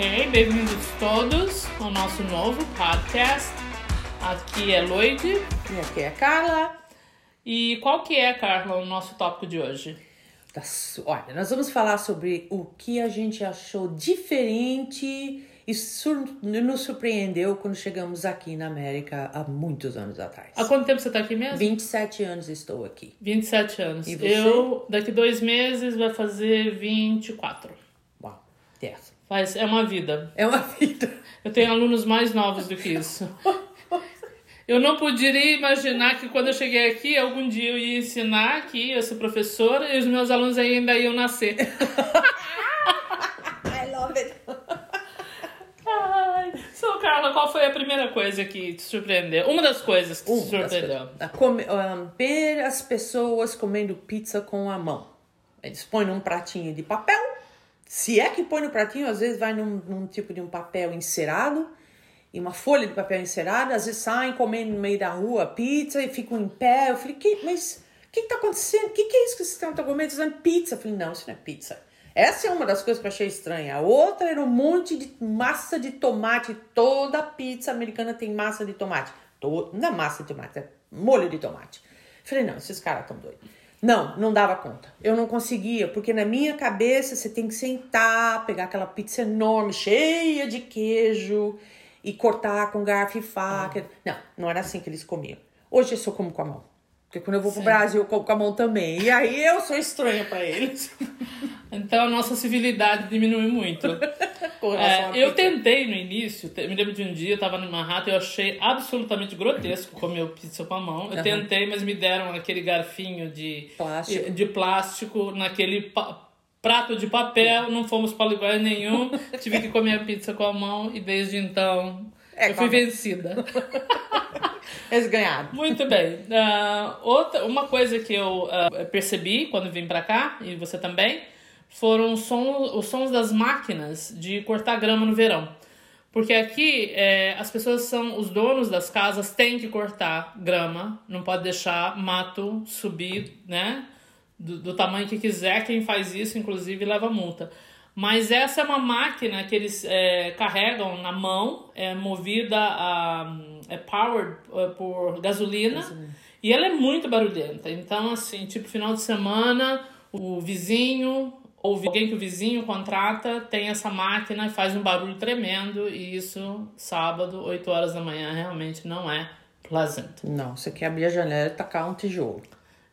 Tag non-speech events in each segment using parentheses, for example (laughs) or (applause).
Ok, bem-vindos todos ao nosso novo podcast. Aqui é Lloyd. E aqui é a Carla. E qual que é, Carla, o nosso tópico de hoje? Olha, nós vamos falar sobre o que a gente achou diferente e sur nos surpreendeu quando chegamos aqui na América há muitos anos atrás. Há quanto tempo você está aqui mesmo? 27 anos estou aqui. 27 anos. E você? Eu, daqui dois meses, vai fazer 24. Uau, yes. Faz, é uma vida. É uma vida. Eu tenho alunos mais novos do que isso. Eu não poderia imaginar que quando eu cheguei aqui, algum dia eu ia ensinar aqui, eu ser professora, e os meus alunos ainda iam nascer. (laughs) I love it. Ai. So, Carla, qual foi a primeira coisa que te surpreendeu? Uma das coisas que te Uma das surpreendeu. come- um, ver as pessoas comendo pizza com a mão. Eles põem num pratinho de papel. Se é que põe no pratinho, às vezes vai num, num tipo de um papel encerado e uma folha de papel encerada. Às vezes saem comendo no meio da rua pizza e ficam em pé. Eu falei, que, mas o que, que tá acontecendo? O que, que é isso que vocês estão comendo? Vocês pizza? Eu falei, não, isso não é pizza. Essa é uma das coisas que eu achei estranha. A outra era um monte de massa de tomate. Toda pizza americana tem massa de tomate. To- Não é massa de tomate, é molho de tomate. Falei, não, esses caras estão doidos. Não, não dava conta. Eu não conseguia, porque na minha cabeça você tem que sentar, pegar aquela pizza enorme, cheia de queijo, e cortar com garfo e faca. Não, não era assim que eles comiam. Hoje eu só como com a mão. Porque quando eu vou pro Brasil, eu como com a mão também. E aí eu sou estranha pra eles. (laughs) Então a nossa civilidade diminui muito. (laughs) É, eu tentei no início, me lembro de um dia, eu tava no Manhattan, eu achei absolutamente grotesco comer pizza com a mão. Eu tentei, mas me deram aquele garfinho de Plástico. de plástico naquele prato de papel, não fomos para lugar nenhum, (laughs) tive que comer a pizza com a mão e desde então É, eu fui vencida. (laughs) Eles ganharam. Muito bem. Ah, outra, uma coisa que eu ah, percebi quando vim pra cá, e você também, foram os sons, os sons das máquinas de cortar grama no verão. Porque aqui é, as pessoas são, os donos das casas têm que cortar grama, não pode deixar mato subir, né? Do, do tamanho que quiser, quem faz isso, inclusive, leva multa. Mas essa é uma máquina que eles é, carregam na mão, é movida a. é powered é, por gasolina, e ela é muito barulhenta. Então, assim, tipo, final de semana, o vizinho ou alguém que o vizinho contrata tem essa máquina e faz um barulho tremendo, e isso, sábado, 8 horas da manhã, realmente não é pleasant. Não, você quer abrir a janela e tacar um tijolo.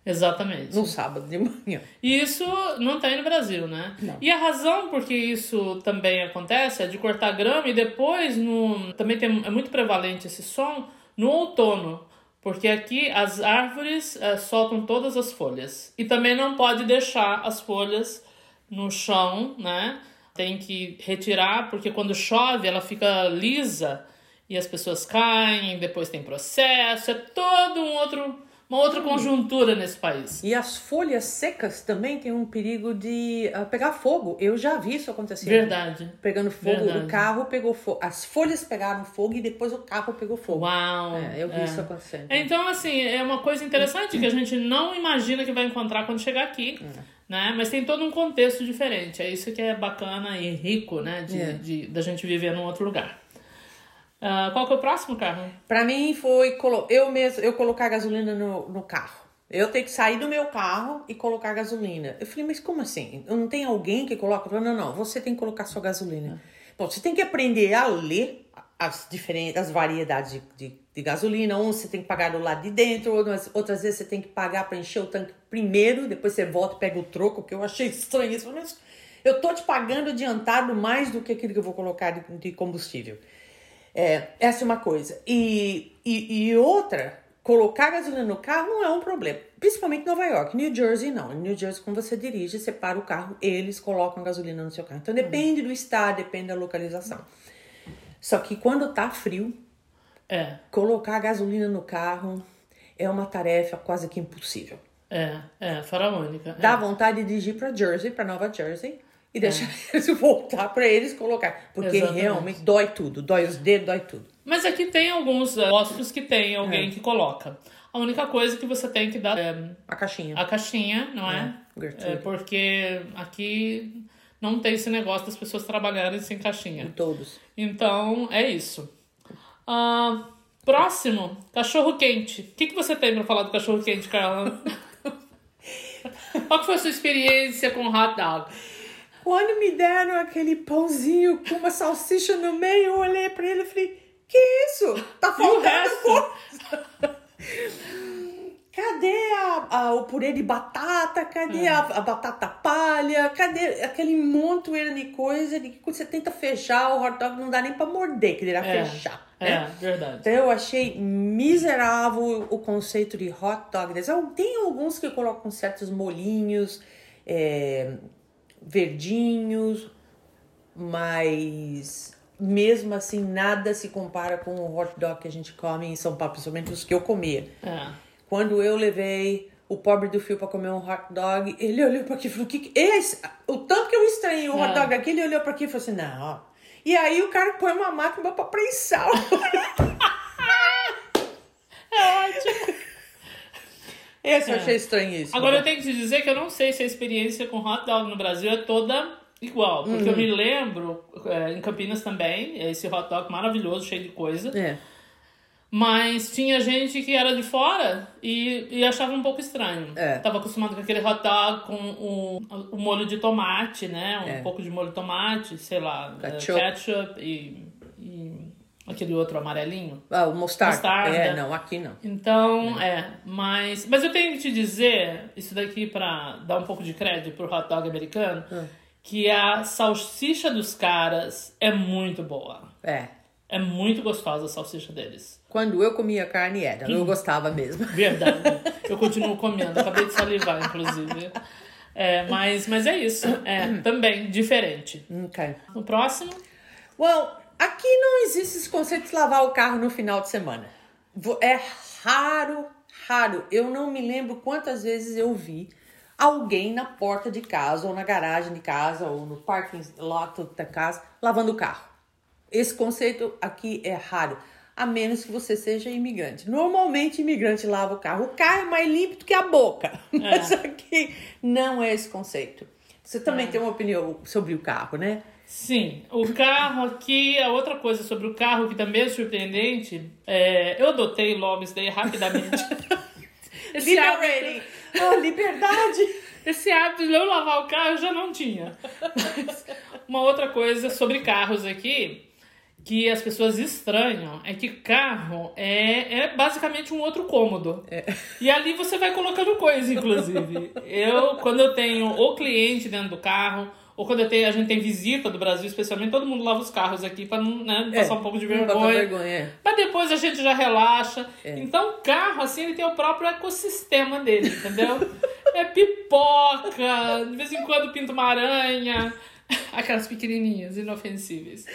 Exatamente. No sábado de manhã. E isso não tem no Brasil, né? E a razão por que isso também acontece é de cortar grama e depois no também tem é muito prevalente esse som no outono, porque aqui as árvores eh, soltam todas as folhas e também não pode deixar as folhas no chão, né? Tem que retirar porque quando chove ela fica lisa e as pessoas caem, depois tem processo, é todo um outro uma outra conjuntura nesse país. E as folhas secas também tem um perigo de ah, pegar fogo. Eu já vi isso acontecer. Verdade. Pegando fogo, Verdade. o carro pegou fogo. As folhas pegaram fogo e depois o carro pegou fogo. Uau! É, eu vi isso acontecendo. Então, assim, é uma coisa interessante que a (clears throat) gente não imagina que vai encontrar quando chegar aqui, É. né? Mas tem todo um contexto diferente. É isso que é bacana e rico, né? De, É. de- da gente viver num outro lugar. Ah, qual que é o próximo, Carla? Pra mim foi colo- eu mesmo, eu colocar gasolina no, no carro. Eu tenho que sair do meu carro e colocar gasolina. Eu falei, mas como assim? Não tem alguém que coloca? Falei, não, não, você tem que colocar sua gasolina. Bom, você tem que aprender a ler as diferentes, as variedades de, de, de gasolina. Um você tem que pagar do lado de dentro, outras, outras vezes você tem que pagar para encher o tanque primeiro, depois você volta e pega o troco, que eu achei estranho isso. Mas eu tô te pagando adiantado mais do que aquilo que eu vou colocar de, de combustível. É, essa é uma coisa. E, e, e outra, colocar gasolina no carro não é um problema. Principalmente em Nova York. New Jersey, não. Em New Jersey, quando você dirige, você para o carro, eles colocam gasolina no seu carro. Então, depende do estado, depende da localização. Só que quando tá frio, É, colocar gasolina no carro é uma tarefa quase que impossível. é, é, faraônica. é. Dá vontade de dirigir para Jersey, para Nova Jersey, e deixar (laughs) eles voltar para eles colocar. Porque Exatamente. realmente dói tudo. Dói os dedos, dói tudo. Mas aqui tem alguns postos que tem É. alguém que coloca. A única coisa que você tem que dar é A caixinha. a caixinha, não é? É. É, porque aqui não tem esse negócio das pessoas trabalharem sem caixinha. Todos. Então, é isso. Ah, próximo, cachorro quente. O que, que você tem pra falar do cachorro quente, Carla? (laughs) Qual foi a sua experiência com hot dog? Quando me deram aquele pãozinho com uma salsicha no meio, eu olhei pra ele e falei, que isso? Tá o faltando coisa. Cadê a, a- o purê de batata? Cadê É. a, a batata palha? Cadê aquele montoeiro de coisa de que quando você tenta fechar o hot dog não dá nem pra morder, que dirá É. fechar. É, né? verdade. Então eu achei miserável o conceito de hot dog. Tem alguns que colocam certos molinhos, é, verdinhos, mas mesmo assim nada se compara com o hot dog que a gente come em São Paulo, principalmente os que eu comia. É. Quando eu levei o pobre do Fio pra comer um hot dog, ele olhou pra aqui e falou: o que que- esse, o tanto que eu estranhei o hot É. dog aqui, ele olhou pra aqui e falou assim: não. E aí o cara põe uma máquina pra prensar. (laughs) É ótimo. (laughs) Esse eu É. achei estranhíssimo. Agora eu tenho que te dizer que eu não sei se a experiência com hot dog no Brasil é toda igual. Porque eu Uhum. me lembro, é, em Campinas também, esse hot dog maravilhoso, cheio de coisa. É. Mas tinha gente que era de fora e, e achava um pouco estranho. É. Tava acostumado com aquele hot dog com o, o molho de tomate, né? Um É. pouco de molho de tomate, sei lá, é, Ketchup. ketchup e, e aquele outro amarelinho. Ah, o mostarda. Mostarda. É, não, aqui não. Então, é, mas, mas eu tenho que te dizer, isso daqui pra dar um pouco de crédito pro hot dog americano, que a salsicha dos caras é muito boa. É. É muito gostosa a salsicha deles. Quando eu comia carne era, eu gostava mesmo. (laughs) Verdade. Eu continuo comendo, acabei de salivar, inclusive. É, mas, mas é isso. É, também, diferente. Ok. O próximo? Well, aqui não existe esse conceito de lavar o carro no final de semana. É raro, raro. Eu não me lembro quantas vezes eu vi alguém na porta de casa, ou na garagem de casa, ou no parking lot da casa, lavando o carro. Esse conceito aqui é raro. A menos que você seja imigrante. Normalmente, imigrante lava o carro. O carro é mais limpo do que a boca. (laughs) Mas aqui não é esse conceito. Você também tem uma opinião sobre o carro, né? Sim, o carro aqui, a outra coisa sobre o carro que também é surpreendente, é, eu adotei logo isso daí rapidamente. (laughs) esse, hábito, Liberating! Oh, liberdade! (laughs) esse hábito de não lavar o carro eu já não tinha. Mas uma outra coisa sobre carros aqui, que as pessoas estranham, é que carro é, é basicamente um outro cômodo. E ali você vai colocando coisa, inclusive. (laughs) Eu, quando eu tenho o cliente dentro do carro, ou quando eu tenho, a gente tem visita do Brasil, especialmente, todo mundo lava os carros aqui pra não né, passar um pouco de vergonha. vergonha, é. Mas depois a gente já relaxa. Então, o carro, assim, ele tem o próprio ecossistema dele, entendeu? (laughs) é pipoca, de vez em quando pinta uma aranha. (laughs) Aquelas pequenininhas, inofensíveis.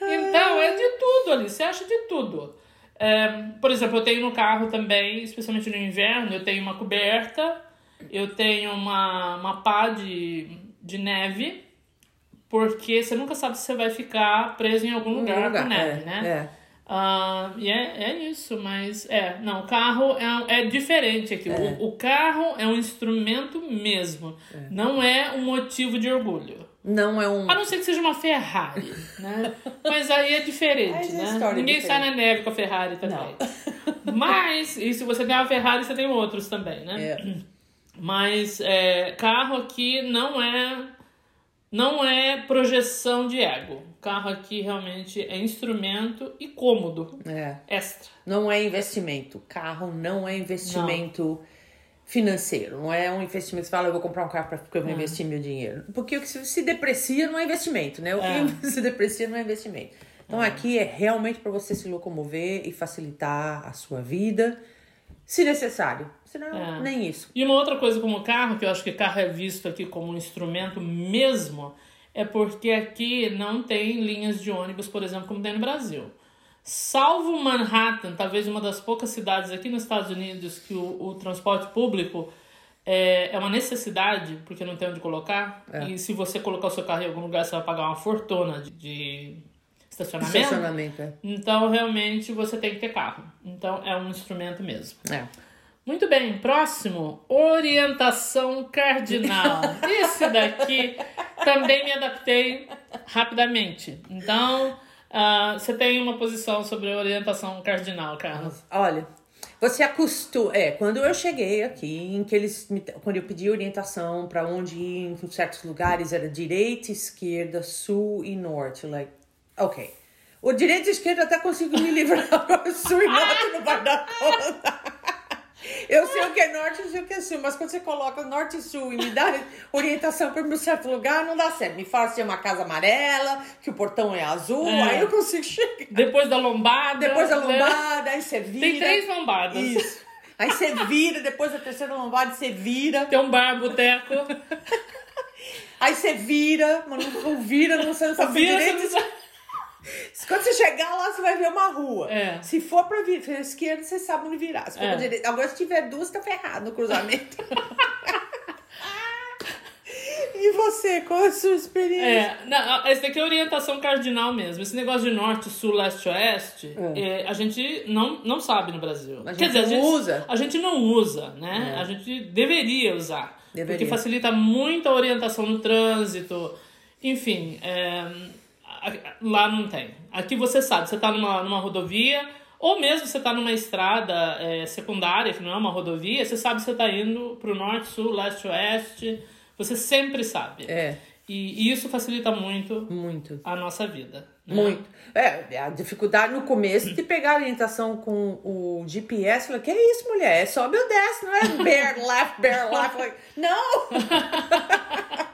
Então, é de tudo ali, você acha de tudo. É, por exemplo, eu tenho no carro também, especialmente no inverno, eu tenho uma coberta, eu tenho uma, uma pá de, de neve, porque você nunca sabe se você vai ficar preso em algum lugar, com neve, é, né? É. Ah, e é, é isso, mas é, não, o carro é, é diferente aqui. O, o carro é um instrumento mesmo, não é um motivo de orgulho. Não é um. A não ser que seja uma Ferrari, né? Mas aí é diferente, né? é Ninguém sai diferente. na neve com a Ferrari também. (laughs) Mas, e se você tem uma Ferrari, você tem outros também, né? É. Mas é, carro aqui não é não é projeção de ego. Carro aqui realmente é instrumento e cômodo É. extra. Não é investimento. Carro não é investimento financeiro. Não é um investimento. Você fala, eu vou comprar um carro para porque eu vou investir meu dinheiro. Porque o que se deprecia não é investimento, né? O É. que (laughs) se deprecia não é investimento. Então aqui é realmente para você se locomover e facilitar a sua vida, se necessário. Senão, É. nem isso. E uma outra coisa como carro, que eu acho que carro é visto aqui como um instrumento mesmo, é porque aqui não tem linhas de ônibus, por exemplo, como tem no Brasil. Salvo Manhattan, talvez uma das poucas cidades aqui nos Estados Unidos que o, o transporte público é, é uma necessidade, porque não tem onde colocar. E se você colocar o seu carro em algum lugar, você vai pagar uma fortuna de, de estacionamento. Estacionamento, é. Então, realmente, você tem que ter carro. Então, é um instrumento mesmo. É. Muito bem, próximo, orientação cardinal. (laughs) Esse daqui também me adaptei rapidamente. Então, uh, você tem uma posição sobre orientação cardinal, Carlos? Olha, você acostuma. É, quando eu cheguei aqui, em que eles me, quando eu pedi orientação para onde ir em certos lugares, era direita, esquerda, sul e norte. Like, ok. O direito e esquerda até consigo me (laughs) livrar, sul e norte não vai dar conta. Eu sei o que é norte, eu sei o que é sul, mas quando você coloca norte e sul e me dá orientação para um certo lugar, não dá certo. Me fala se é uma casa amarela, que o portão é azul, é. aí eu consigo chegar. Depois da lombada. Depois da né? lombada, né? aí você vira. Tem três lombadas. Isso. Aí você vira, depois da terceira lombada você vira. Tem um bar, boteco. (laughs) Aí você vira, mas não vira, não, (laughs) você não sabe vira, direito. Você não... (laughs) Quando você chegar lá, você vai ver uma rua. É. Se for pra, vir, pra esquerda, você sabe onde virar. Se for é. pra direita. Agora, se tiver duas, tá ferrado no cruzamento. (laughs) e você, qual é a sua experiência? É, não, esse daqui é orientação cardinal mesmo. Esse negócio de norte, sul, leste, oeste, é. É, a gente não, não sabe no Brasil. A gente Quer dizer, a gente, usa. A gente não usa, né? É. A gente deveria usar. Deveria. Porque facilita muito a orientação no trânsito. Enfim, é, Lá não tem. Aqui você sabe, você está numa, numa rodovia, ou mesmo você está numa estrada é, secundária, que não é uma rodovia, você sabe que você está indo para o norte, sul, leste, oeste. Você sempre sabe. É. E, e isso facilita muito, muito a nossa vida. Né? Muito. É, a dificuldade no começo de pegar a orientação com o GPS, falei, que é isso, mulher? É sobe ou desce, não é bear left, bear left. não! (laughs)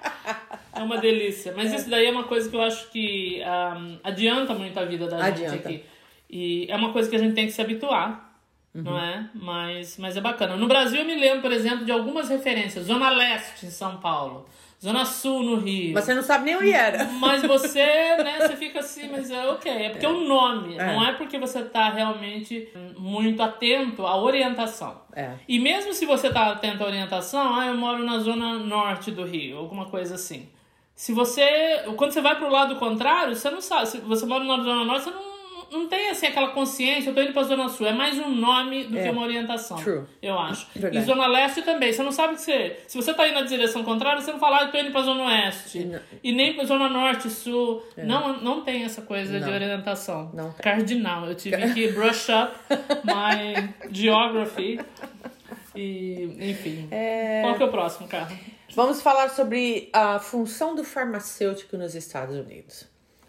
É uma delícia. Mas é. isso daí é uma coisa que eu acho que um, adianta muito a vida da adianta. gente aqui. E é uma coisa que a gente tem que se habituar. Uhum. Não é? Mas, mas é bacana. No Brasil eu me lembro, por exemplo, de algumas referências. Zona Leste em São Paulo. Zona Sul no Rio. Mas você não sabe nem onde era. (laughs) Mas você, né, você fica assim, mas é ok. É porque é o nome, é. não é porque você tá realmente muito atento à orientação. É. E mesmo se você tá atento à orientação, ah, eu moro na zona norte do Rio, alguma coisa assim. Se você. Quando você vai pro lado contrário, você não sabe. Se você mora na Zona Norte, você não, não tem assim aquela consciência, eu tô indo pra Zona Sul. É mais um nome do é. que uma orientação. True. Eu acho. Verdade. E Zona Leste também. Você não sabe que você. Se você tá indo na direção contrária, você não fala, ah, eu tô indo pra Zona Oeste. Não. E nem pra Zona Norte, Sul. É. Não, não tem essa coisa não. de orientação. Não. Cardinal. Eu tive que (laughs) brush up my geography. E, enfim. É... Qual que é o próximo carro? Vamos falar sobre a função do farmacêutico nos Estados Unidos.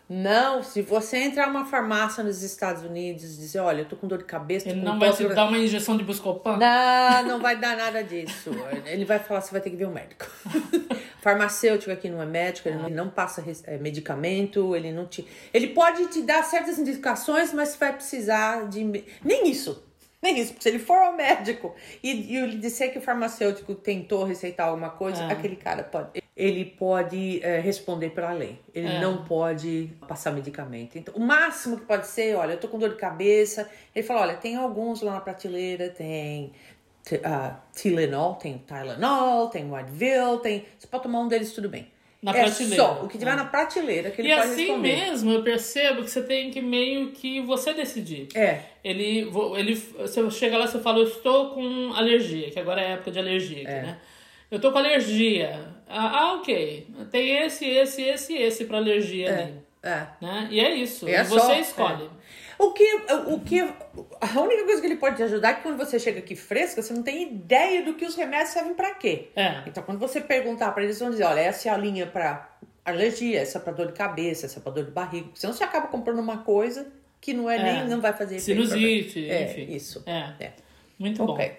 Não, se você entrar numa farmácia nos Estados Unidos e dizer, olha, eu tô com dor de cabeça... Ele não vai te dar uma injeção de Buscopan? Não, não vai (laughs) dar nada disso. Ele vai falar, você vai ter que ver um médico. (laughs) Farmacêutico aqui não é médico, ele não, não passa é, medicamento, ele não te... Ele pode te dar certas indicações, mas vai precisar de... Nem isso. Nem isso, porque se ele for ao médico e, e ele disser que o farmacêutico tentou receitar alguma coisa, é. aquele cara pode. Ele pode é, responder pela lei. Ele é. não pode passar medicamento. Então, o máximo que pode ser, olha, eu tô com dor de cabeça. Ele fala, olha, tem alguns lá na prateleira, tem uh, Tylenol, tem Tylenol, tem Advil, tem. Você pode tomar um deles, tudo bem. Na é prateleira. só o que tiver é. na prateleira que ele e pode assim responder. mesmo eu percebo que você tem que meio que você decidir. É. Ele, ele, você chega lá e fala, eu estou com alergia, que agora é época de alergia aqui, é. né? Eu estou com alergia. Ah, ah, ok. Tem esse, esse, esse, esse para alergia é. ali. É. Né? E é isso. É você só, escolhe. É. O que, o que. A única coisa que ele pode te ajudar é que quando você chega aqui fresca, você não tem ideia do que os remédios servem para quê. É. Então, quando você perguntar para eles, vão dizer: olha, essa é a linha para alergia, essa é para dor de cabeça, essa é para dor de barriga. Senão você acaba comprando uma coisa que não é, é. nem. não vai fazer Sinusite, é, enfim. Isso. É. é. Muito okay.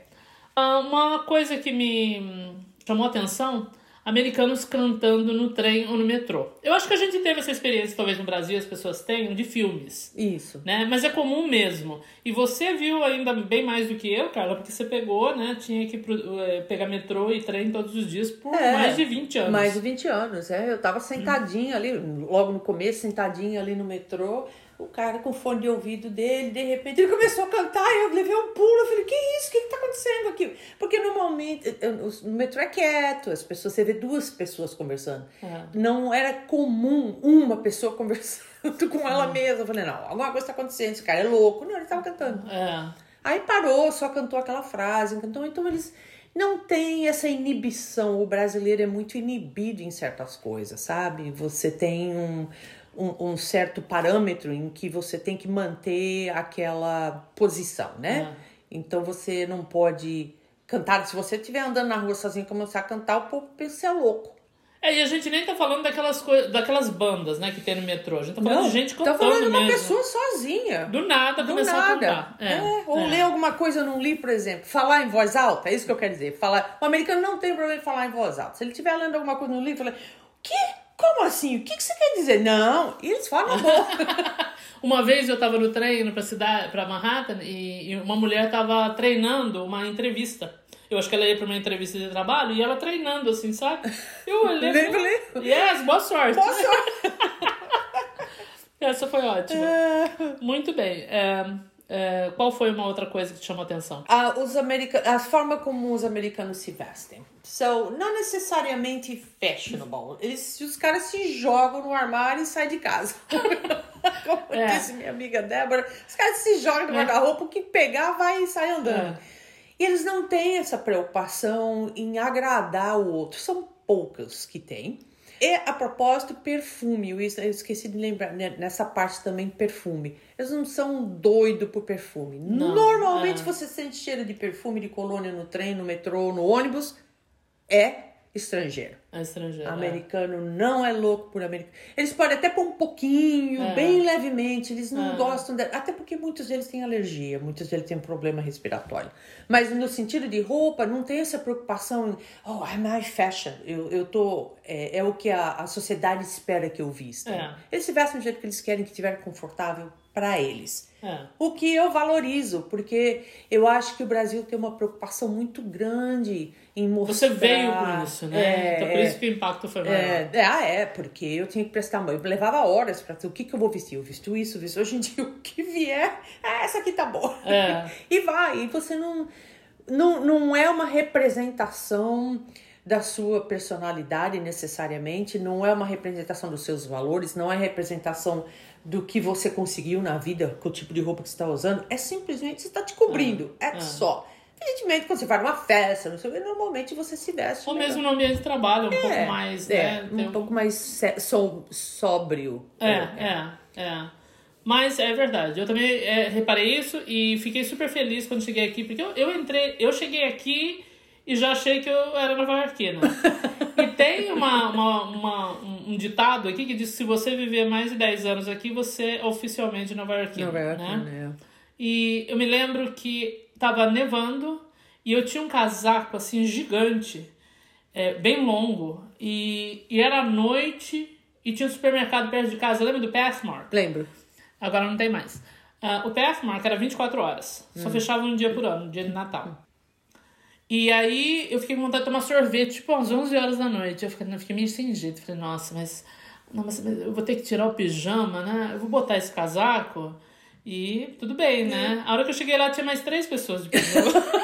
bom. Uh, uma coisa que me chamou a atenção americanos cantando no trem ou no metrô. Eu acho que a gente teve essa experiência, talvez no Brasil as pessoas tenham, de filmes. Isso. Né? Mas é comum mesmo. E você viu ainda bem mais do que eu, Carla, porque você pegou, né? Tinha que é, pegar metrô e trem todos os dias por é, mais de 20 anos. Mais de 20 anos, é. Eu tava sentadinha hum. ali, logo no começo, sentadinha ali no metrô o cara com fone de ouvido dele, de repente ele começou a cantar e eu levei um pulo, eu falei, que isso, o que está acontecendo aqui? Porque normalmente, eh, eh, o metrô é quieto, as pessoas, você vê duas pessoas conversando. É. Não era comum uma pessoa (laughs) conversando com ela mesma. Eu falei, não, alguma coisa está acontecendo, esse cara é louco. Não, ele estava cantando. É. Aí parou, só cantou aquela frase, cantou. Então eles não têm essa inibição. O brasileiro é muito inibido em certas coisas, sabe? Você tem um, um, um certo parâmetro em que você tem que manter aquela posição, né? Então você não pode cantar. Se você estiver andando na rua sozinho e começar a cantar, o povo pensa que é louco. É, e a gente nem tá falando daquelas, daquelas bandas, né, que tem no metrô. A gente tá falando Não, de gente cantando tá falando de uma mesmo. pessoa sozinha. Do nada Do começar a nada. cantar. É, É, ou é. ler alguma coisa num livro, por exemplo. Falar em voz alta, é isso que eu quero dizer. Falar, o americano não tem problema em falar em voz alta. Se ele estiver lendo alguma coisa no livro, fala, que? Como assim? O que, que você quer dizer? Não, e eles falam boca. (laughs) Uma vez eu tava no trem indo pra cidade, pra Manhattan, e, e uma mulher tava treinando uma entrevista. Eu acho que ela ia pra uma entrevista de trabalho e ela treinando, assim, sabe? Eu (laughs) olhei. falei? Yes, boa sorte. Boa sorte. (laughs) Essa foi ótima. Muito bem. É, é, qual foi uma outra coisa que te chamou a atenção? Ah, os a forma como os americanos se vestem. So, não necessariamente fashionable. (laughs) Eles, os caras se jogam no armário e saem de casa. (laughs) Como É. disse minha amiga Débora, os caras se jogam no guarda-roupa, o que pegar vai e sai andando. É. E eles não têm essa preocupação em agradar o outro. São poucos que têm. E, a propósito, perfume. Eu es- eu esqueci de lembrar né, nessa parte também, perfume. Eles não são doidos por perfume. Não, Normalmente é. você sente cheiro de perfume de colônia no trem, no metrô, no ônibus. É estrangeiro. A estrangeira. Americano não é louco por americano. Eles podem até pôr um pouquinho, É. bem levemente. Eles não É. gostam. De... Até porque muitos deles têm alergia, muitos deles têm problema respiratório. Mas no sentido de roupa, não tem essa preocupação em, oh, I'm high fashion. Eu, eu tô. É, é o que a, a sociedade espera que eu vista. É. Eles se vestem do jeito que eles querem, que estiver confortável para eles. É. O que eu valorizo, porque eu acho que o Brasil tem uma preocupação muito grande em mostrar. Você veio com isso, né? É, então por é. isso que o impacto foi maior. É, é, ah, é, porque eu tinha que prestar. Eu levava horas pra o que, que eu vou vestir. Eu visto isso, eu visto. Hoje em dia, (laughs) o que vier, ah, essa aqui tá boa. É. (laughs) e vai. E você não, não. Não é uma representação da sua personalidade necessariamente, não é uma representação dos seus valores, não é representação do que você conseguiu na vida com o tipo de roupa que você está usando. É simplesmente você está te cobrindo. É, só. Evidentemente, quando você vai numa festa, não sei normalmente você se veste. Ou melhor. mesmo no ambiente de trabalho, um pouco É, mais, é, né? um um- pouco mais só- sóbrio. É, é, é. Mas é verdade. Eu também é, reparei isso e fiquei super feliz quando cheguei aqui, porque eu, eu entrei, eu cheguei aqui e já achei que eu era nova-iorquina. e tem uma, uma, uma- um, ditado aqui que diz que se você viver mais de 10 anos aqui, você é oficialmente nova-iorquina. Nova York, né? né? E eu me lembro que tava nevando e eu tinha um casaco assim gigante, é, bem longo, e, e era noite e tinha um supermercado perto de casa. Lembra do Pathmark? Lembro. Agora não tem mais. Ah, o Pathmark era 24 horas, só fechava um dia por ano, no dia de Natal. E aí eu fiquei com vontade de tomar sorvete, tipo, às 11 horas da noite. Eu fiquei, não, fiquei meio sem jeito. Falei, nossa, mas, não, mas eu vou ter que tirar o pijama, né? Eu vou botar esse casaco e tudo bem, né? A hora que eu cheguei lá tinha mais três pessoas de pijama. (laughs)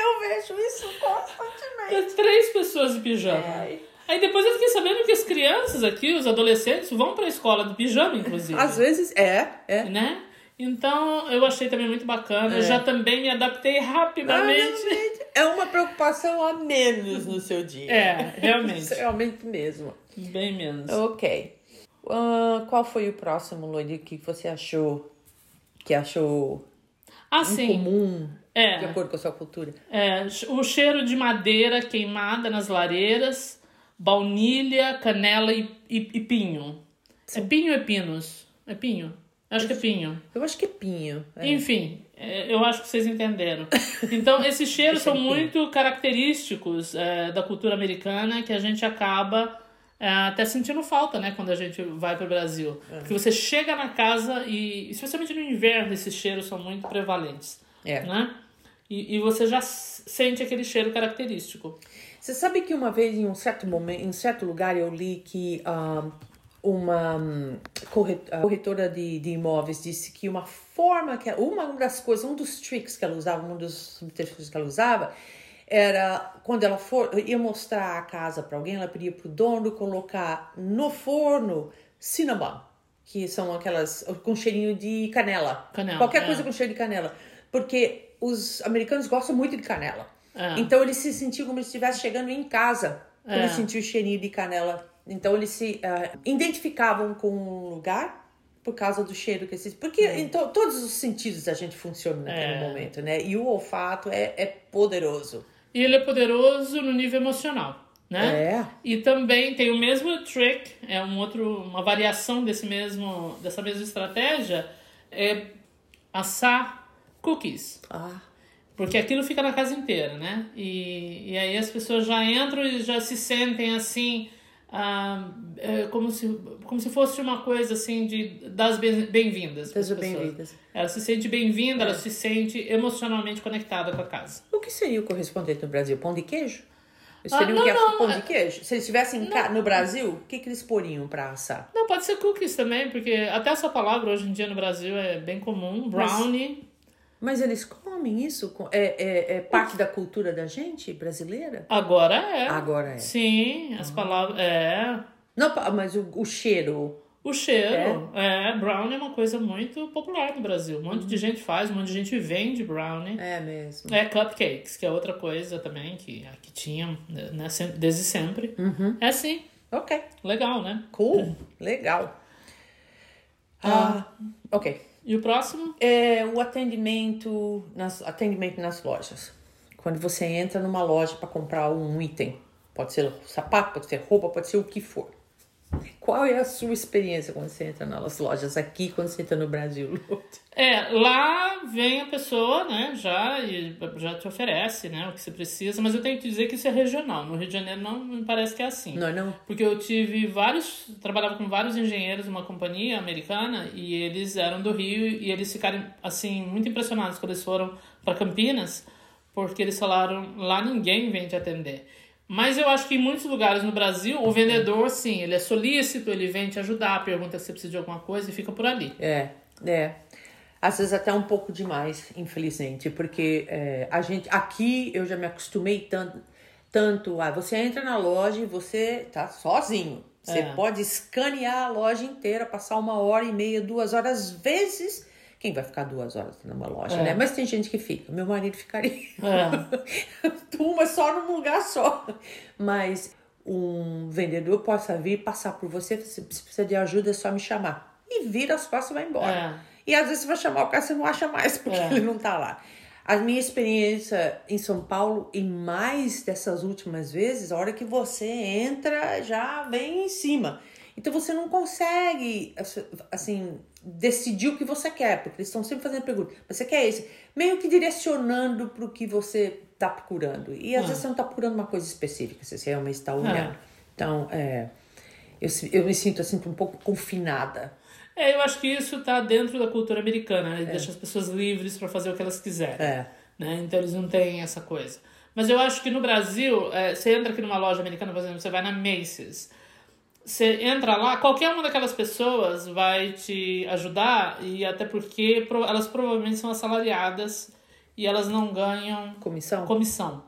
Eu vejo isso constantemente. Três pessoas de pijama. É. Aí depois eu fiquei sabendo que as crianças aqui, os adolescentes, vão pra escola de pijama, inclusive. Às vezes, é, é. né? Então eu achei também muito bacana. Eu já também me adaptei rapidamente. É uma preocupação a menos no seu dia. É, realmente. (laughs) Realmente mesmo. Bem menos. Ok. Ah, qual foi o próximo, Luiz, que você achou que achou Ah, sim. comum de É, acordo com a sua cultura? é. O cheiro de madeira queimada nas lareiras, baunilha, canela e, e, e pinho. É pinho ou é pinos? É pinho. Acho que é pinho. Eu acho que é pinho. é. Enfim, é, eu acho que vocês entenderam. Então, esses (laughs) cheiros são muito característicos é, da cultura americana que a gente acaba é, até sentindo falta, né, quando a gente vai para o Brasil. Porque você chega na casa e, especialmente no inverno, esses cheiros são muito prevalentes. É. Né? E, e você já sente aquele cheiro característico. Você sabe que uma vez, em um certo momento, em um certo lugar, eu li que ah, uma hum, corre- corretora de, de imóveis disse que uma forma que uma das coisas, um dos tricks que ela usava, um dos subterfúgios que ela usava, era quando ela for ia mostrar a casa para alguém, ela pedia pro dono colocar no forno cinnamon, que são aquelas com cheirinho de canela. Canela, Qualquer é. coisa com cheiro de canela. Porque os americanos gostam muito de canela. É. Então eles se sentiam como se estivesse chegando em casa. Quando É. sentiam o cheirinho de canela. Então eles se ah, identificavam com um lugar por causa do cheiro que eles Porque em to- todos os sentidos a gente funciona naquele É. momento, né? E o olfato é, é poderoso. E ele é poderoso no nível emocional, né? É. E também tem o mesmo trick, é um outro, uma variação desse mesmo, dessa mesma estratégia, é assar cookies. Ah, Porque aquilo fica na casa inteira, né? E, e aí as pessoas já entram e já se sentem assim, ah, é, como, se, como se fosse uma coisa assim de das bem- bem-vindas. pessoas. bem-vindas. Ela se sente bem-vinda, É. ela se sente emocionalmente conectada com a casa. O que seria o correspondente no Brasil? Pão de queijo? Eles Ah, teriam não, que não, pão é- de queijo? Se eles estivessem no Brasil, o que, que eles poriam pra assar? Não, pode ser cookies também, porque até essa palavra hoje em dia no Brasil é bem comum. Brownie. Mas eles comem isso? É, é, é parte da cultura da gente brasileira? Agora é. Agora é. Sim, as palavras. É. Não, mas o, o cheiro. O cheiro. É? brownie é uma coisa muito popular no Brasil. Um monte de gente faz, um monte de gente vende brownie. É mesmo. É cupcakes, que é outra coisa também que aqui tinha né, sempre- desde sempre. É assim, Ok. legal, né? Cool. Legal. Ah, ok. E o próximo? É o atendimento nas, atendimento nas lojas. Quando você entra numa loja para comprar um item, pode ser sapato, pode ser roupa, pode ser o que for. Qual é a sua experiência quando você entra nas lojas aqui, quando você entra no Brasil? É, lá vem a pessoa, né, já, e já te oferece, né, o que você precisa, mas eu tenho que te dizer que isso é regional. No Rio de Janeiro não me parece que é assim. Não, não. Porque eu tive vários, trabalhava com vários engenheiros numa companhia americana e eles eram do Rio e eles ficaram assim muito impressionados quando eles foram para Campinas, porque eles falaram lá ninguém vem te atender. Mas eu acho que em muitos lugares no Brasil, o vendedor, sim, ele é solícito, ele vem te ajudar, pergunta se você precisa de alguma coisa e fica por ali. É, é. Às vezes até um pouco demais, infelizmente, porque é, a gente aqui eu já me acostumei tanto, tanto a você entra na loja e você tá sozinho. Você É. pode escanear a loja inteira, passar uma hora e meia, duas horas, às vezes. Quem vai ficar duas horas numa loja, É. né? Mas tem gente que fica. Meu marido ficaria É. (laughs) uma só num lugar só. Mas um vendedor possa vir passar por você, se precisa de ajuda, é só me chamar. E vira as costas e vai embora. É. E às vezes você vai chamar o cara, você não acha mais, porque É. ele não tá lá. A minha experiência em São Paulo, e mais dessas últimas vezes, a hora que você entra, já vem em cima. Então você não consegue, assim, decidir o que você quer, porque eles estão sempre fazendo perguntas. Você quer esse? Meio que direcionando para o que você tá procurando. E às Ah. vezes você não tá procurando uma coisa específica, você realmente está olhando. É. Então, é, eu, eu me sinto assim um pouco confinada. É, eu acho que isso tá dentro da cultura americana, né? Deixa as pessoas livres para fazer o que elas quiserem. É. Né? Então eles não têm essa coisa. Mas eu acho que no Brasil, é, você entra aqui numa loja americana, por exemplo, você vai na Macy's. Você entra lá, qualquer uma daquelas pessoas vai te ajudar, e até porque elas provavelmente são assalariadas e elas não ganham Comissão? comissão.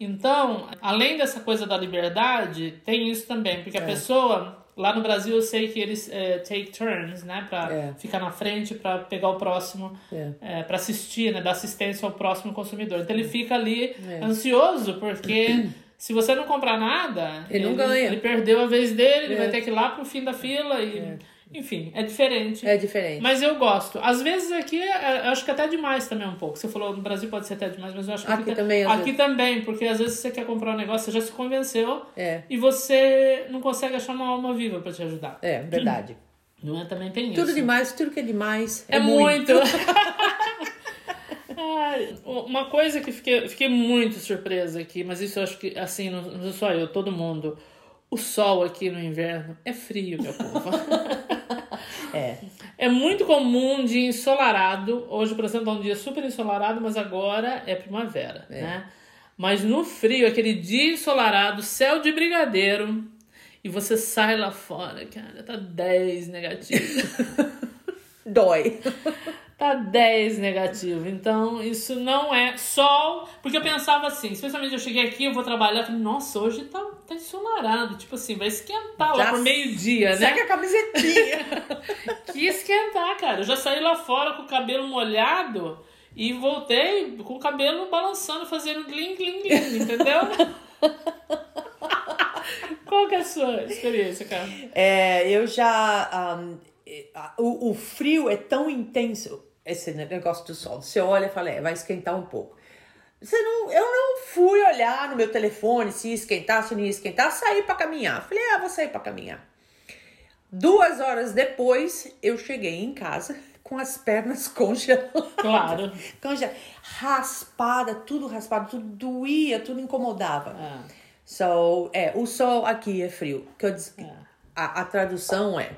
Então, além dessa coisa da liberdade, tem isso também, porque a É. pessoa, lá no Brasil eu sei que eles é, take turns, né, pra É. ficar na frente, pra pegar o próximo, É. é, para assistir, né, dar assistência ao próximo consumidor. Então ele fica ali É. ansioso, porque se você não comprar nada, Ele não ganha. Ele perdeu a vez dele, ele É. vai ter que ir lá pro fim da fila e. Enfim, é diferente. É diferente. Mas eu gosto. Às vezes aqui, é, eu acho que até demais também um pouco. Você falou no Brasil pode ser até demais, mas eu acho que Aqui aqui, também, Aqui vezes. também, porque às vezes você quer comprar um negócio, você já se convenceu É. e você não consegue achar uma alma viva pra te ajudar. É, verdade. Não é? Também tem Tudo isso. demais, tudo que é demais É muito. (laughs) Ai, uma coisa que fiquei, fiquei muito surpresa aqui, mas isso eu acho que, assim, não, não sou só eu, todo mundo. O sol aqui no inverno é frio, meu povo. (laughs) É. É muito comum de ensolarado. Hoje, por exemplo, é um dia super ensolarado, mas agora é primavera, né? Mas no frio, aquele dia ensolarado, céu de brigadeiro, e você sai lá fora, cara, tá 10 negativo. (laughs) Dói. (laughs) Tá 10 negativo. Então, isso não é sol. Porque eu pensava assim, especialmente eu cheguei aqui, eu vou trabalhar. Falei, nossa, hoje tá, tá ensolarado. Tipo assim, vai esquentar lá Já por meio-dia, né? Segue a camisetinha. (laughs) Que esquentar, cara. Eu já saí lá fora com o cabelo molhado e voltei com o cabelo balançando, fazendo glim, glim, glim, entendeu? (laughs) Qual que é a sua experiência, cara? É, eu já. um, eh, a- o, o frio é tão intenso, esse negócio do sol. Você olha e fala, é, vai esquentar um pouco. Você não, eu não fui olhar no meu telefone se ia esquentar, se não ia esquentar, saí pra caminhar. Falei, ah, vou sair pra caminhar. Duas horas depois, eu cheguei em casa (laughs) com as pernas (laughs) congeladas. Claro. Congela- raspada, tudo raspado, tudo doía, tudo incomodava. Ah, So, é, o sol aqui é frio. Que eu diz- a, a tradução é: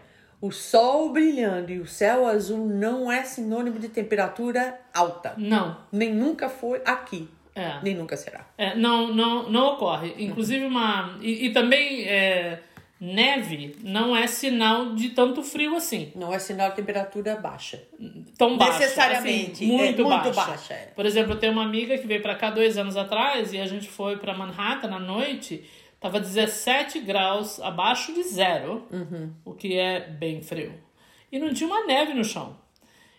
o sol brilhando e o céu azul não é sinônimo de temperatura alta. não. Nem nunca foi aqui. É. Nem nunca será. É, não, não, não ocorre. Inclusive, uma. E, e também é, neve não é sinal de tanto frio assim. Não é sinal de temperatura baixa. Tão baixa. Necessariamente, assim, muito, é, muito baixa. baixa, é. Por exemplo, eu tenho uma amiga que veio pra cá dois anos atrás e a gente foi pra Manhattan à noite. Tava 17 graus abaixo de zero, Uhum. o que é bem frio. E não tinha uma neve no chão.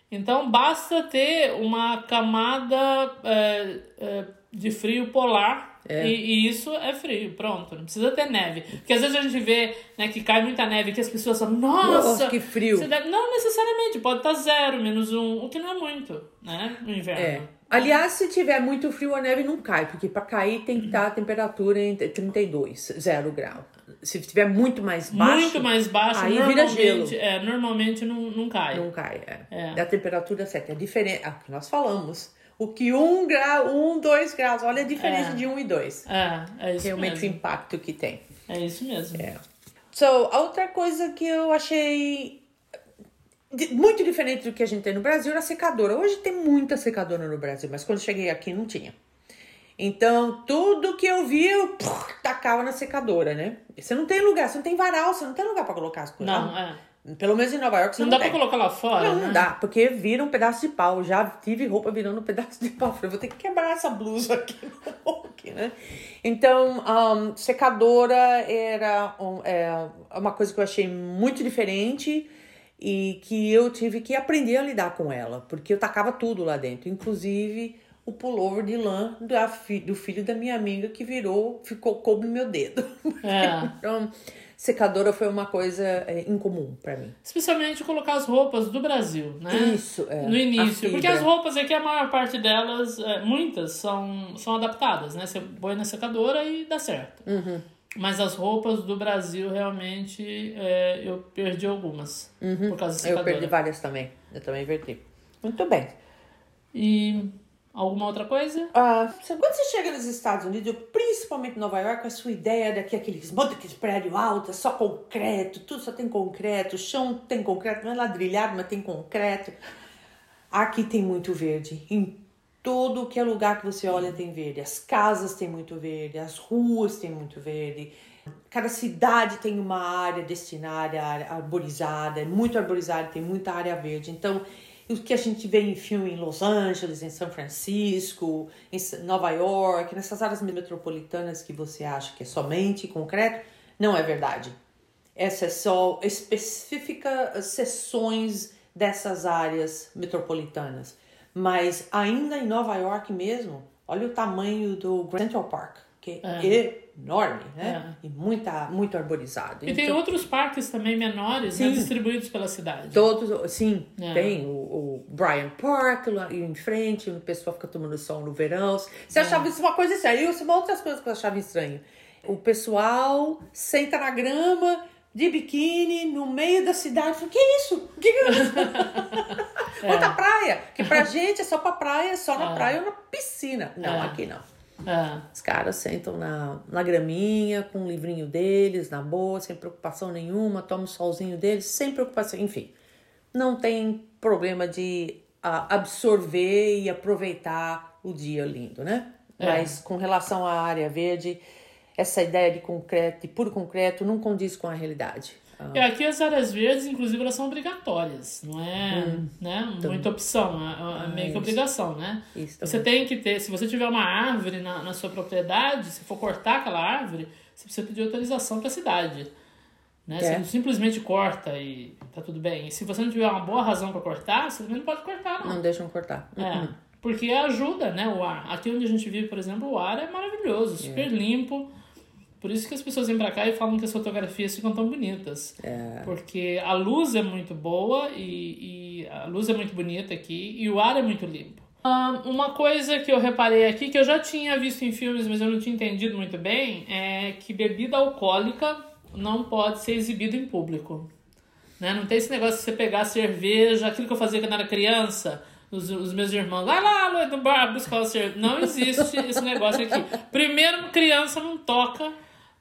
Então basta ter uma camada é, é, de frio polar É. e, e isso é frio, pronto. Não precisa ter neve. Porque às vezes a gente vê né, que cai muita neve que as pessoas falam, nossa, Nossa, que frio." deve-" Não necessariamente, pode estar zero, menos um, o que não é muito, né? No É. inverno. Aliás, se tiver muito frio, a neve não cai, porque para cair tem que estar a temperatura entre 32, 0 grau. Se tiver muito mais baixo, muito mais baixo, aí vira gelo. normalmente, é, normalmente não, não cai. Não cai, é. É. A temperatura certa. É diferente. Ah, que nós falamos. O que um grau, um, dois graus. Olha a diferença É. de um e dois. É, é isso Realmente o mesmo. impacto que tem. É isso mesmo. É. So, outra coisa que eu achei muito diferente do que a gente tem no Brasil era a secadora. Hoje tem muita secadora no Brasil, mas quando cheguei aqui não tinha. Então, tudo que eu vi, eu puf, tacava na secadora, né? Você não tem lugar, você não tem varal, você não tem lugar pra colocar as coisas. Não, é. Pelo menos em Nova York você Não não, dá pra tem. colocar lá fora, Não, né? não dá, porque vira um pedaço de pau. Já tive roupa virando um pedaço de pau. Falei, vou ter que quebrar essa blusa aqui, (laughs) aqui né? Então, um, secadora era um- é, uma coisa que eu achei muito diferente e que eu tive que aprender a lidar com ela, porque eu tacava tudo lá dentro, inclusive o pullover de lã fi- do filho da minha amiga que virou, ficou coube no meu dedo. É. (laughs) Então, secadora foi uma coisa é, incomum pra mim. Especialmente colocar as roupas do Brasil, né? Isso, é. No início. Porque as roupas aqui, a maior parte delas, é, muitas, são, são adaptadas, né? Você põe na secadora e dá certo. Uhum. Mas as roupas do Brasil, realmente, é, eu perdi algumas. Por causa da Eu secadora. perdi várias também. Eu também perdi. Muito bem. E alguma outra coisa? Ah, quando você chega nos Estados Unidos, principalmente em Nova York, a sua ideia daqui, aqueles monte de prédio alto, só concreto, tudo só tem concreto, chão tem concreto, não é ladrilhado, mas tem concreto. Aqui tem muito verde. Em todo que é lugar que você olha tem verde. As casas têm muito verde, as ruas têm muito verde. Cada cidade tem uma área destinada, arborizada, é muito arborizada, tem muita área verde. Então, o que a gente vê em filme em Los Angeles, em São Francisco, em Nova York, nessas áreas metropolitanas que você acha que é somente concreto, não é verdade. Essa é só específica seções dessas áreas metropolitanas. Mas ainda em Nova York mesmo, olha o tamanho do Central Park, que é, enorme, né? E muita, muito arborizado. E tem Então, outros parques também menores, né, Sim. distribuídos pela cidade. Todos, sim, É. tem o, o Bryant Park lá em frente, o pessoal fica tomando sol no verão. Você achava isso uma coisa estranha, é uma outras coisas que eu achava estranho. O pessoal senta na grama de biquíni no meio da cidade. Falei, que isso? Que que é isso? (laughs) Outra praia, que pra gente é só pra praia, só na É. praia ou na piscina. Não, É. aqui não. É. Os caras sentam na, na graminha, com o livrinho deles, na boa, sem preocupação nenhuma, tomam o solzinho deles, sem preocupação, enfim. Não tem problema de ah, absorver e aproveitar o dia lindo, né? É. Mas com relação à área verde, essa ideia de concreto, de puro concreto, não condiz com a realidade. É, aqui as áreas verdes, inclusive, elas são obrigatórias, não é hum, né, então, muita opção, é, é ah, meio que obrigação, né? você tem que ter, se você tiver uma árvore na, na sua propriedade, se for cortar aquela árvore, você precisa pedir autorização para a cidade. Né? É. Você simplesmente corta e tá tudo bem. E se você não tiver uma boa razão para cortar, você também não pode cortar, não. Não deixam cortar. É. Uhum. Porque ajuda, né, o ar. Aqui onde a gente vive, por exemplo, o ar é maravilhoso, é. super é. limpo. Por isso que as pessoas vêm pra cá e falam que as fotografias ficam tão bonitas. É. Porque a luz é muito boa e, e, a luz é muito bonita aqui e o ar é muito limpo. uma coisa que eu reparei aqui, que eu já tinha visto em filmes, mas eu não tinha entendido muito bem, é que bebida alcoólica não pode ser exibida em público. Né? Não tem esse negócio de você pegar cerveja, aquilo que eu fazia quando era criança os, os meus irmãos, vai lá no bar buscar o cerveja. Não existe esse negócio aqui. Primeiro, criança não toca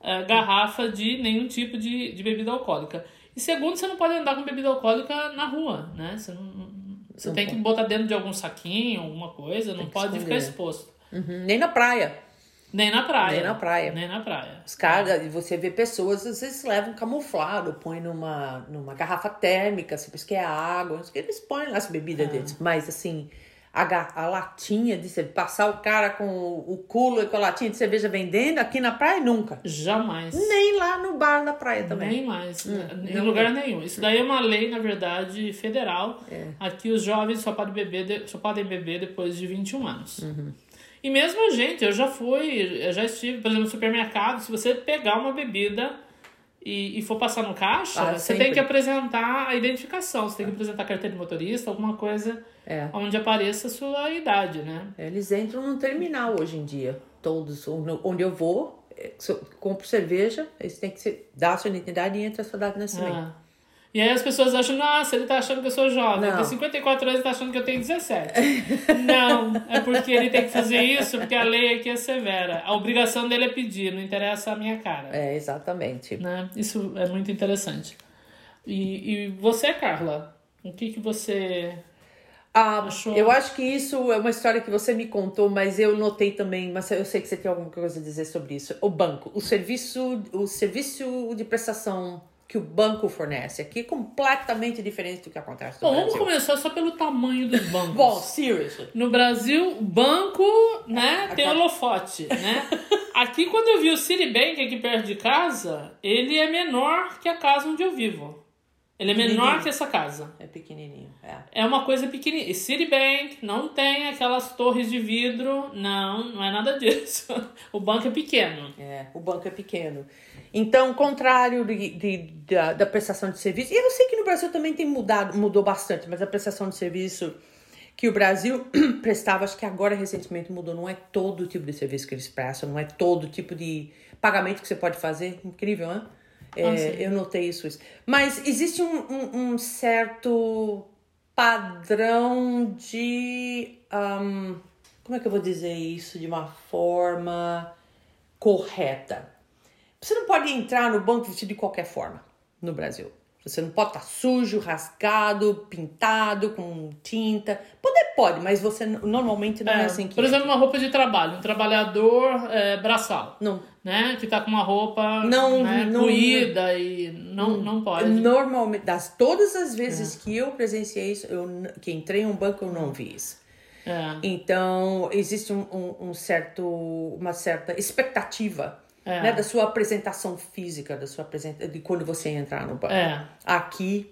uh, garrafa de nenhum tipo de, de bebida alcoólica. E segundo, você não pode andar com bebida alcoólica na rua, né? Você, não, você não tem pode. que botar dentro de algum saquinho, alguma coisa, tem não pode ficar exposto. Uhum. Nem na praia. Nem na praia. Nem na praia. Nem na praia. Os caras, você vê pessoas, às vezes levam camuflado, põe numa, numa garrafa térmica, assim, porque é água, eles põem lá as bebidas ah. deles. Mas assim, a, a latinha de cerveja, passar o cara com o, o cooler com a latinha de cerveja vendendo, aqui na praia nunca. Jamais. Nem lá no bar da praia também. Nem mais. Hum, em lugar nenhum. Isso daí é uma lei, na verdade, federal. É. Aqui os jovens só podem beber, só podem beber depois de 21 anos. Uhum. E mesmo a gente, eu já fui, eu já estive, por exemplo, no supermercado, se você pegar uma bebida e, e for passar no caixa, ah, você tem que apresentar a identificação, você tem que apresentar a carteira de motorista, alguma coisa é. onde apareça a sua idade, né? Eles entram no terminal hoje em dia, todos, onde eu vou, é, compro cerveja, eles têm que dar a sua identidade e entra a sua data de nascimento. Ah. E aí as pessoas acham, nossa, ele tá achando que eu sou jovem. Não. Tem 54 anos e tá achando que eu tenho 17. (laughs) não, é porque ele tem que fazer isso, porque a lei aqui é severa. A obrigação dele é pedir, não interessa a minha cara. É, exatamente. Né? Isso é muito interessante. E, e você, Carla, o que, que você ah? Eu acho que isso é uma história que você me contou, mas eu notei também, mas eu sei que você tem alguma coisa a dizer sobre isso. O banco, o serviço, o serviço de prestação que o banco fornece aqui é completamente diferente do que acontece no Bom, Brasil. vamos começar só pelo tamanho dos (laughs) bancos. Bom, seriously. No Brasil, banco, né, tem holofote, né? (laughs) Aqui, quando eu vi o Citibank aqui perto de casa, ele é menor que a casa onde eu vivo. Ele é menor que essa casa. É pequenininho, é. É uma coisa pequenininha. E Citibank não tem aquelas torres de vidro, não, não é nada disso. (laughs) o banco é pequeno. É, o banco é pequeno. Então, contrário de, de, da, da prestação de serviço, e eu sei que no Brasil também tem mudado, mudou bastante, mas a prestação de serviço que o Brasil (clears throat) prestava, acho que agora recentemente mudou, não é todo tipo de serviço que eles prestam, não é todo tipo de pagamento que você pode fazer, incrível, né? É, eu notei isso, isso. Mas existe um, um, um certo padrão de. Um, como é que eu vou dizer isso de uma forma correta? Você não pode entrar no banco vestido de qualquer forma no Brasil. Você não pode estar sujo, rasgado, pintado, com tinta. Poder pode, mas você normalmente não é, é assim que. Por é. exemplo, uma roupa de trabalho, um trabalhador é, braçal. Não. Né? Que tá com uma roupa não, né, não, moída não, e não, não pode. Normalmente, das todas as vezes é. que eu presenciei isso, eu, que entrei em um banco, eu não vi isso. É. Então, existe um, um, um certo, uma certa expectativa é. Né, da sua apresentação física, da sua apresentação, de quando você entrar no banco. É. Aqui.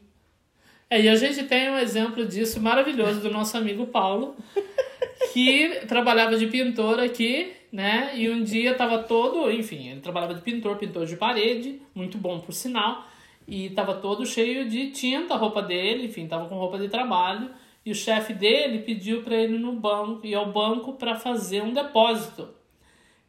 É, e a gente tem um exemplo disso maravilhoso do nosso amigo Paulo, (laughs) que trabalhava de pintor aqui, né? E um dia estava todo, enfim, ele trabalhava de pintor, pintor de parede, muito bom por sinal, e estava todo cheio de tinta a roupa dele, enfim, estava com roupa de trabalho. E o chefe dele pediu para ele ir no banco, ir ao banco para fazer um depósito.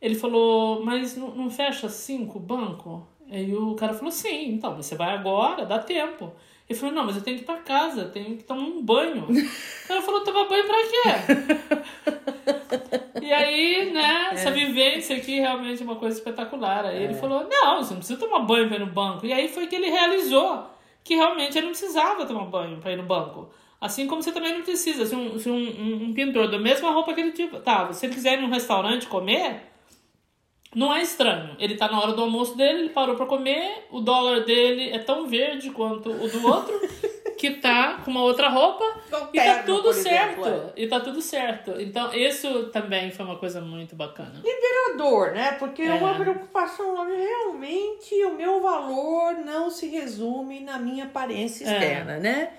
Ele falou, mas não, não fecha cinco banco? Aí o cara falou, sim, então, você vai agora, dá tempo. Ele falou, não, mas eu tenho que ir pra casa, tenho que tomar um banho. (laughs) o cara falou, tomar banho pra quê? (laughs) e aí, né, é. essa vivência aqui realmente é uma coisa espetacular. Aí é. ele falou, não, você não precisa tomar banho pra ir no banco. E aí foi que ele realizou que realmente ele não precisava tomar banho pra ir no banco. Assim como você também não precisa. Se um, se um, um, um pintor da mesma roupa que ele tava, se ele quiser ir num restaurante comer Não é estranho. Ele tá na hora do almoço dele, ele parou pra comer, o dólar dele é tão verde quanto o do outro, (laughs) que tá com uma outra roupa e tá tudo certo. exemplo, E tá tudo certo. Então, isso também foi uma coisa muito bacana. liberador, né? Porque é É. uma preocupação realmente o meu valor não se resume na minha aparência É. externa, né?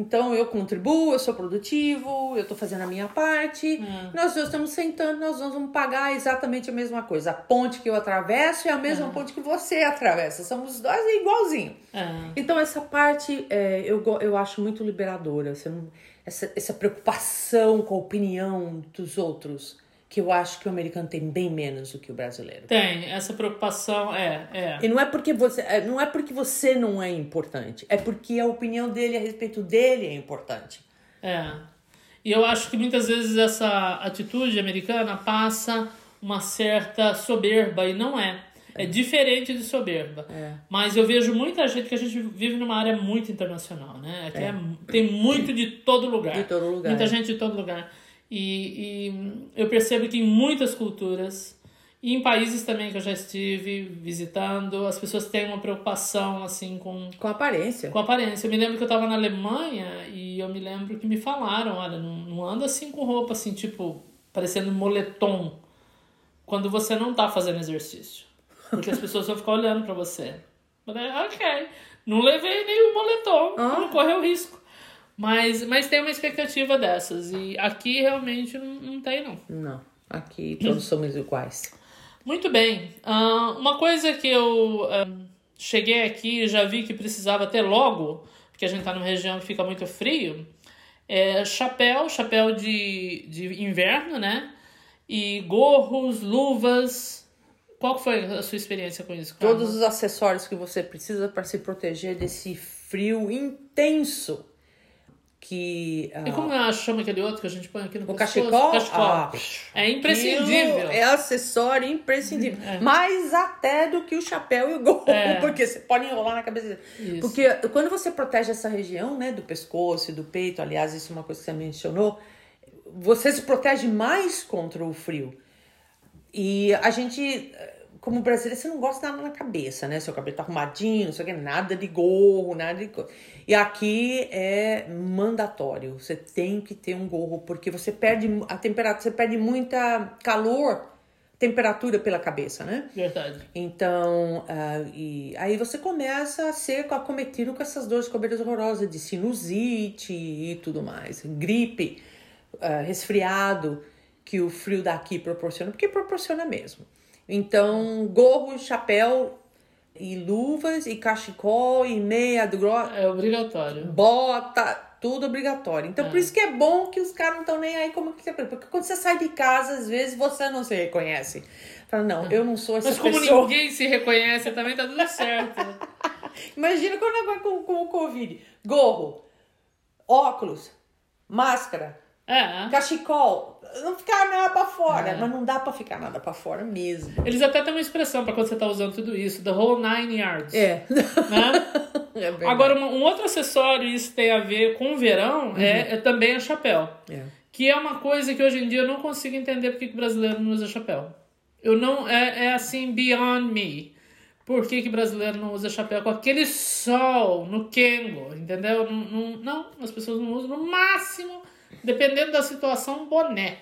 Então eu contribuo, eu sou produtivo, eu tô fazendo a minha parte. É. Nós dois estamos sentando, nós dois vamos pagar exatamente a mesma coisa. A ponte que eu atravesso é a mesma ponte que você atravessa. Somos dois igualzinho. É. Então, essa parte é, eu, eu acho muito liberadora. Não- essa, essa preocupação com a opinião dos outros, que eu acho que o americano tem bem menos do que o brasileiro. Tem, essa preocupação, é, é. E não é porque você, é, não é porque você não é importante, é porque a opinião dele a respeito dele é importante. É. E eu acho que muitas vezes essa atitude americana passa uma certa soberba e não é. É diferente de soberba. É. Mas eu vejo muita gente que a gente vive numa área muito internacional, né? Aqui é- tem muito de todo lugar. De todo lugar. Muita gente de todo lugar. E, e eu percebo que em muitas culturas e em países também que eu já estive visitando, as pessoas têm uma preocupação assim com Com aparência. com aparência. Eu me lembro que eu tava na Alemanha e eu me lembro que me falaram, olha, não, não anda assim com roupa assim, tipo, parecendo moletom, quando você não tá fazendo exercício. Porque as pessoas vão ficar olhando pra você. Eu falei, ok, não levei nenhum moletom, Ah. não correu risco. Mas, mas tem uma expectativa dessas. E aqui realmente não, não tem, não. Não, aqui todos somos iguais. Muito bem. Ah, uma coisa que eu ah, cheguei aqui e já vi que precisava ter logo, porque a gente tá numa região que fica muito frio, é chapéu, chapéu de, de inverno, né? E gorros, luvas. Qual foi a sua experiência com isso? Carla? Todos os acessórios que você precisa para se proteger desse frio intenso que ah, E como eu chama aquele outro que a gente põe aqui no o pescoço? cachecol, Cachecol. ah, é imprescindível. é acessório imprescindível. Mais até do que o chapéu e o gorro, É. (laughs) porque você pode enrolar na cabeça. Isso. Porque quando você protege essa região, né, do pescoço e do peito, aliás, isso é uma coisa que você mencionou, você se protege mais contra o frio. E a gente, como brasileiro, você não gosta de nada na cabeça, né? Seu cabelo tá arrumadinho, não sei o que, nada de gorro, nada de. co- E aqui é mandatório. Você tem que ter um gorro, porque você perde a temperatura, você perde muita calor, temperatura pela cabeça, né? Verdade. Então, ah, e aí você começa a ser acometido com essas dores cabelos horrorosas, de sinusite e tudo mais, gripe, ah, resfriado, que o frio daqui proporciona, porque proporciona mesmo. Então, gorro, chapéu e luvas e cachecol e meia grossa, É obrigatório. bota, tudo obrigatório. Então, por isso que é bom que os caras não estão nem aí como que você... Porque quando você sai de casa, às vezes, você não se reconhece. Fala, não, eu não sou essa Mas como pessoa. ninguém se reconhece, também tá tudo certo. (laughs) Imagina quando agora com, com o Covid. Gorro, óculos, máscara, É. cachecol. Não ficar nada pra fora. Mas não dá pra ficar nada pra fora mesmo. Eles até têm uma expressão pra quando você tá usando tudo isso, the whole nine yards. É. Né? (laughs) é. Agora, um, um outro acessório, e isso tem a ver com o verão, é, é também o chapéu. É. Que é uma coisa que hoje em dia eu não consigo entender porque que o brasileiro não usa chapéu. Eu não. É, é assim, beyond me. Por que, que brasileiro não usa chapéu? Com aquele sol no Kengo, entendeu? Não, não, não, as pessoas não usam. No máximo, dependendo da situação, um boné.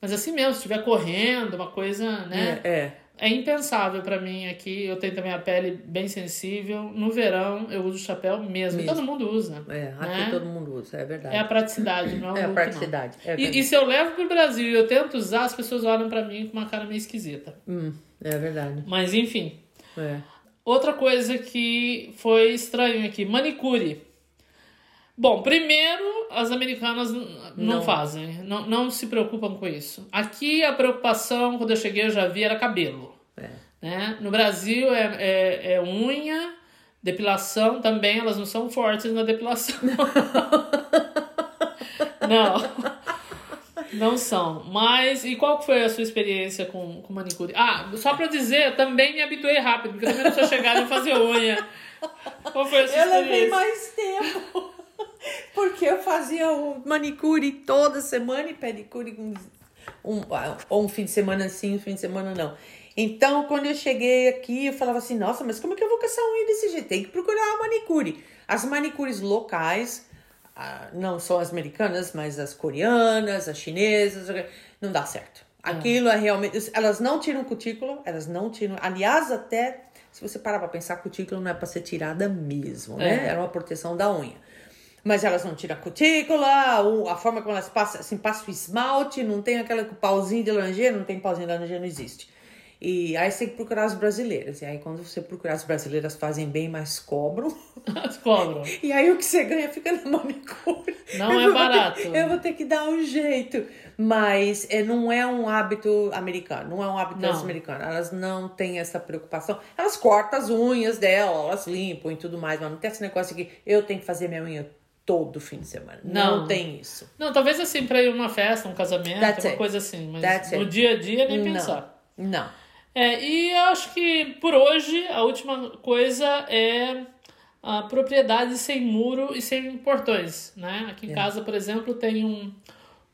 Mas assim mesmo, se estiver correndo, uma coisa, né? É, é. É impensável pra mim aqui. Eu tenho também a pele bem sensível. No verão eu uso chapéu mesmo. Mesmo. Todo mundo usa. É, aqui né? todo mundo usa, é verdade. É a praticidade, não é o É a look, praticidade, é e, e se eu levo pro Brasil e eu tento usar, as pessoas olham pra mim com uma cara meio esquisita. Hum, é verdade. Mas enfim. É. Outra coisa que foi estranho aqui, manicure. Bom, primeiro, as americanas não, Não. fazem, não, não se preocupam com isso. Aqui a preocupação, quando eu cheguei, eu já vi, era cabelo. É. Né? No Brasil é, é, é unha, depilação também, elas não são fortes na depilação. não. (laughs) Não são. Mas, e qual foi a sua experiência com, com manicure? Ah, só pra dizer, eu também me habituei rápido, porque eu também não sou chegada a fazer unha. Qual foi a sua Eu levei experiência? mais tempo. (laughs) Porque eu fazia um manicure toda semana e pedicure um, um, ou um fim de semana sim, um fim de semana não. Então, quando eu cheguei aqui, eu falava assim, nossa, mas como é que eu vou com essa unha desse jeito? Tem que procurar a manicure. As manicures locais, ah, não só as americanas, mas as coreanas, as chinesas, não dá certo. Aquilo é realmente. Elas não tiram cutícula, elas não tiram. Aliás, até se você parar pra pensar, cutícula não é pra ser tirada mesmo, né? É. Era uma proteção da unha. Mas elas não tiram a cutícula, o- a forma como elas passam, assim, passam o esmalte, não tem aquela com pauzinho de laranjeira, não tem pauzinho de laranjeira, não existe. E aí você tem que procurar as brasileiras. E aí quando você procurar as brasileiras fazem bem, mas cobram. Cobram. (laughs) E aí o que você ganha fica na manicure. Não Eu é barato. ter- eu vou ter que dar um jeito. Mas é, não é um hábito americano, não é um hábito americanas. Elas não têm essa preocupação. Elas cortam as unhas dela, elas limpam e tudo mais, mas não tem esse negócio que eu tenho que fazer minha unha todo fim de semana. Não, Não. tem isso. Não, talvez assim, pra ir uma festa, um casamento, That's uma it. coisa assim. Mas That's no it. dia a dia, nem pensar. Não. Não. É, e eu acho que por hoje a última coisa é a propriedade sem muro e sem portões, né? Aqui em É. casa, por exemplo, tem um,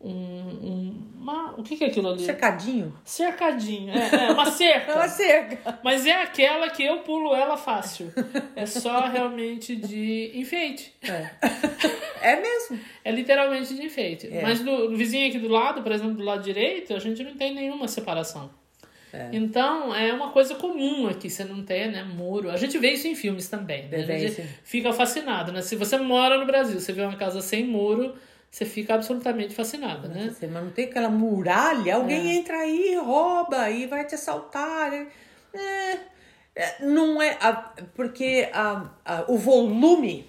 um, um- uma, o que que é aquilo ali? Cercadinho. Cercadinho, é, é uma (laughs) É uma cerca. cerca. Mas é aquela que eu pulo ela fácil. É só realmente de enfeite. É (laughs) mesmo. É literalmente de enfeite. É. Mas do vizinho aqui do lado, por exemplo, do lado direito, a gente não tem nenhuma separação. É. Então, é uma coisa comum aqui, você não ter, né, muro. A gente vê isso em filmes também, né? A gente fica fascinado, né? Se você mora no Brasil, você vê uma casa sem muro, você fica absolutamente fascinado, né? Você mas não tem aquela muralha, alguém É. entra aí, rouba e vai te assaltar. É, é, não é. a- porque a, a- o volume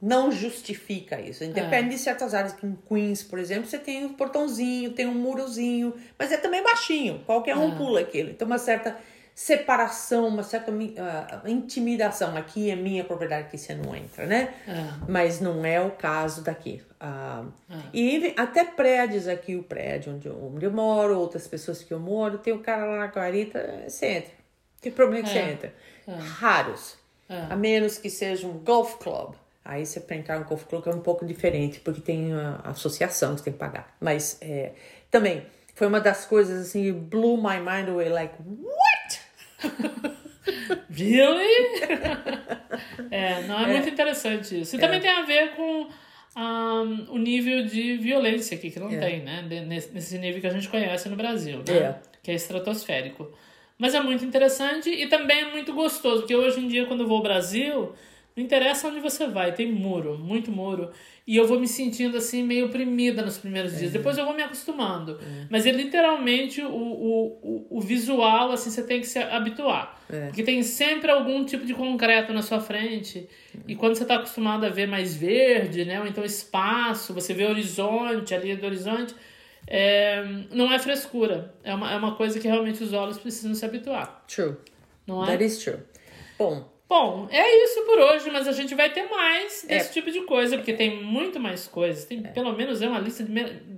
não justifica isso. Depende de certas áreas, que em Queens, por exemplo, você tem um portãozinho, tem um murozinho, mas é também baixinho, qualquer um É. pula aquilo. Então, uma certa separação, uma certa ah, intimidação. Aqui é minha propriedade, aqui você não entra, né? É. Mas não é o caso daqui. Ah. E até prédios aqui, o prédio onde eu, onde eu moro, outras pessoas que eu moro, tem o cara lá na guarita, você entra. Que problema que você É. entra? Raros. A menos que seja um golf club. Aí você para entrar no golf club é um pouco diferente, porque tem a associação que você tem que pagar. Mas é, também foi uma das coisas assim, blew my mind away, like, what? (laughs) Really? é, não é, muito interessante isso. E também tem a ver com ah, o nível de violência aqui, que não É. tem, né? Nesse nível que a gente conhece no Brasil, né? É. Que é estratosférico. Mas é muito interessante e também é muito gostoso, porque hoje em dia, quando eu vou ao Brasil, não interessa onde você vai, tem muro, muito muro. E eu vou me sentindo assim, meio oprimida nos primeiros dias. Depois eu vou me acostumando. Mas é literalmente o, o, o, visual, assim, você tem que se habituar. É. Porque tem sempre algum tipo de concreto na sua frente. E quando você está acostumado a ver mais verde, né? Ou então espaço, você vê horizonte, a linha do horizonte, é, não é frescura. É uma, é uma coisa que realmente os olhos precisam se habituar. True. Não é? That is true. Bom, Bom, é isso por hoje, mas a gente vai ter mais desse É. tipo de coisa, porque tem muito mais coisas. Tem pelo menos é uma lista de,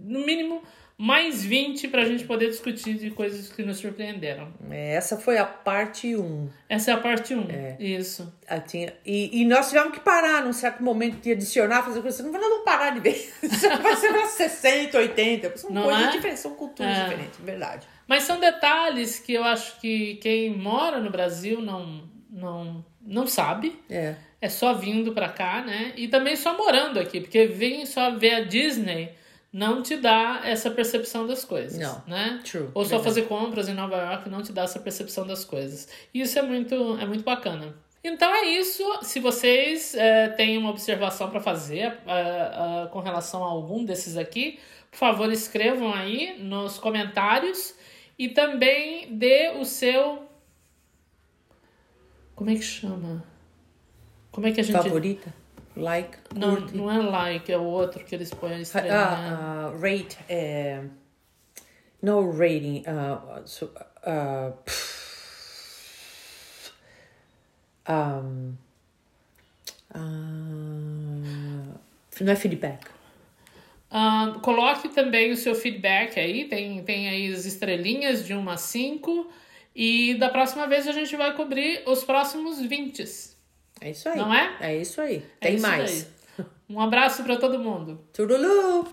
no mínimo, mais 20 pra gente poder discutir de coisas que nos surpreenderam. essa foi a parte 1. Essa é a parte 1. É. Isso. Ah, tinha- e, e nós tivemos que parar num certo momento de adicionar, fazer coisas. Não vamos parar de ver. (laughs) Vai ser umas 60, 80. São Não coisas é? diferentes, são culturas É. diferentes, verdade. Mas são detalhes que eu acho que quem mora no Brasil não, não, não sabe. É. É só vindo pra cá, né? E também só morando aqui, porque vir só ver a Disney não te dá essa percepção das coisas, Não. né? True. Ou só fazer compras em Nova York não te dá essa percepção das coisas. Isso é muito, é muito bacana. Então é isso. Se vocês eh, têm uma observação para fazer eh, eh, com relação a algum desses aqui, por favor escrevam aí nos comentários e também dê o seu. Como é que chama? Como é que a gente. Favorita? Like? Não, curte? não é like, é o outro que eles põem a estrelinha. Ah, ah, rate. É... No rating. ah, so- ah, pff, um, ah, não é feedback. Ah, coloque também o seu feedback aí, tem, tem aí as estrelinhas de 1 a 5. E da próxima vez a gente vai cobrir os próximos 20. É isso aí. Não é? É isso aí. É Tem isso mais. daí. Um abraço para todo mundo. Turulu!